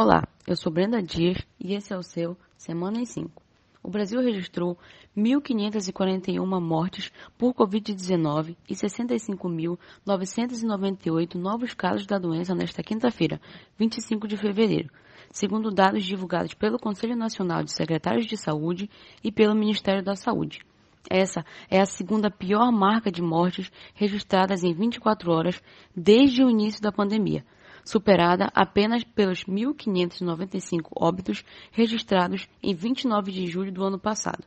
Olá, eu sou Brenda Dias e esse é o seu Semana em 5. O Brasil registrou 1.541 mortes por Covid-19 e 65.998 novos casos da doença nesta quinta-feira, 25 de fevereiro, segundo dados divulgados pelo Conselho Nacional de Secretários de Saúde e pelo Ministério da Saúde. Essa é a segunda pior marca de mortes registradas em 24 horas desde o início da pandemia superada apenas pelos 1.595 óbitos registrados em 29 de julho do ano passado.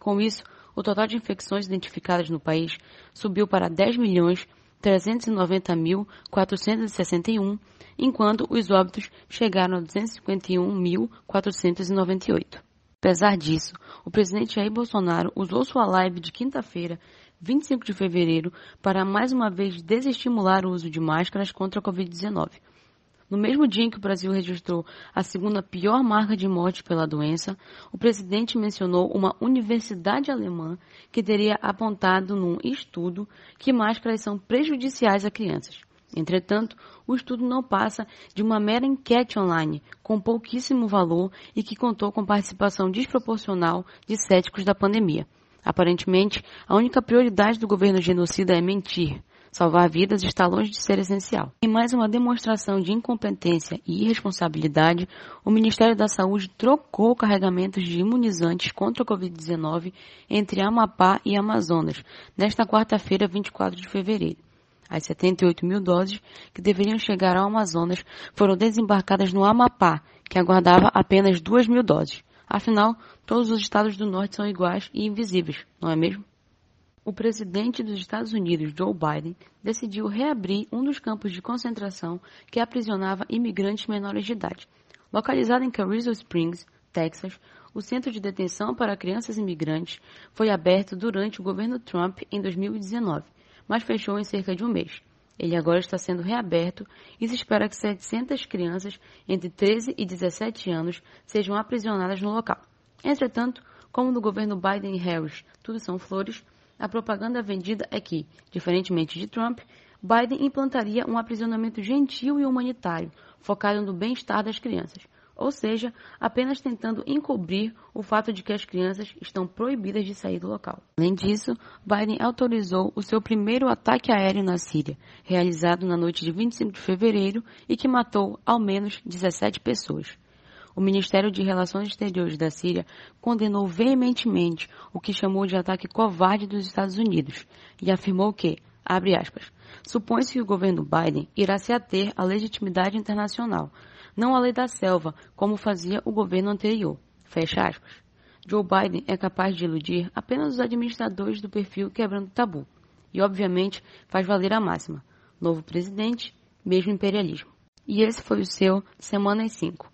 Com isso, o total de infecções identificadas no país subiu para 10.390.461, enquanto os óbitos chegaram a 251.498. Apesar disso, o presidente Jair Bolsonaro usou sua live de quinta-feira 25 de fevereiro para mais uma vez desestimular o uso de máscaras contra a Covid-19. No mesmo dia em que o Brasil registrou a segunda pior marca de morte pela doença, o presidente mencionou uma universidade alemã que teria apontado num estudo que máscaras são prejudiciais a crianças. Entretanto, o estudo não passa de uma mera enquete online, com pouquíssimo valor e que contou com participação desproporcional de céticos da pandemia. Aparentemente, a única prioridade do governo genocida é mentir. Salvar vidas está longe de ser essencial. Em mais uma demonstração de incompetência e irresponsabilidade, o Ministério da Saúde trocou carregamentos de imunizantes contra a Covid-19 entre Amapá e Amazonas, nesta quarta-feira, 24 de fevereiro. As 78 mil doses que deveriam chegar ao Amazonas foram desembarcadas no Amapá, que aguardava apenas 2 mil doses. Afinal, todos os estados do norte são iguais e invisíveis, não é mesmo? O presidente dos Estados Unidos, Joe Biden, decidiu reabrir um dos campos de concentração que aprisionava imigrantes menores de idade. Localizado em Carrizo Springs, Texas, o centro de detenção para crianças imigrantes foi aberto durante o governo Trump em 2019, mas fechou em cerca de um mês. Ele agora está sendo reaberto e se espera que 700 crianças entre 13 e 17 anos sejam aprisionadas no local. Entretanto, como no governo Biden e Harris tudo são flores, a propaganda vendida é que, diferentemente de Trump, Biden implantaria um aprisionamento gentil e humanitário, focado no bem-estar das crianças, ou seja, apenas tentando encobrir o fato de que as crianças estão proibidas de sair do local. Além disso, Biden autorizou o seu primeiro ataque aéreo na Síria, realizado na noite de 25 de fevereiro e que matou ao menos 17 pessoas o Ministério de Relações Exteriores da Síria condenou veementemente o que chamou de ataque covarde dos Estados Unidos e afirmou que, abre aspas, supõe-se que o governo Biden irá se ater à legitimidade internacional, não à lei da selva, como fazia o governo anterior. Fecha aspas. Joe Biden é capaz de iludir apenas os administradores do perfil quebrando tabu. E, obviamente, faz valer a máxima. Novo presidente, mesmo imperialismo. E esse foi o seu Semana em 5.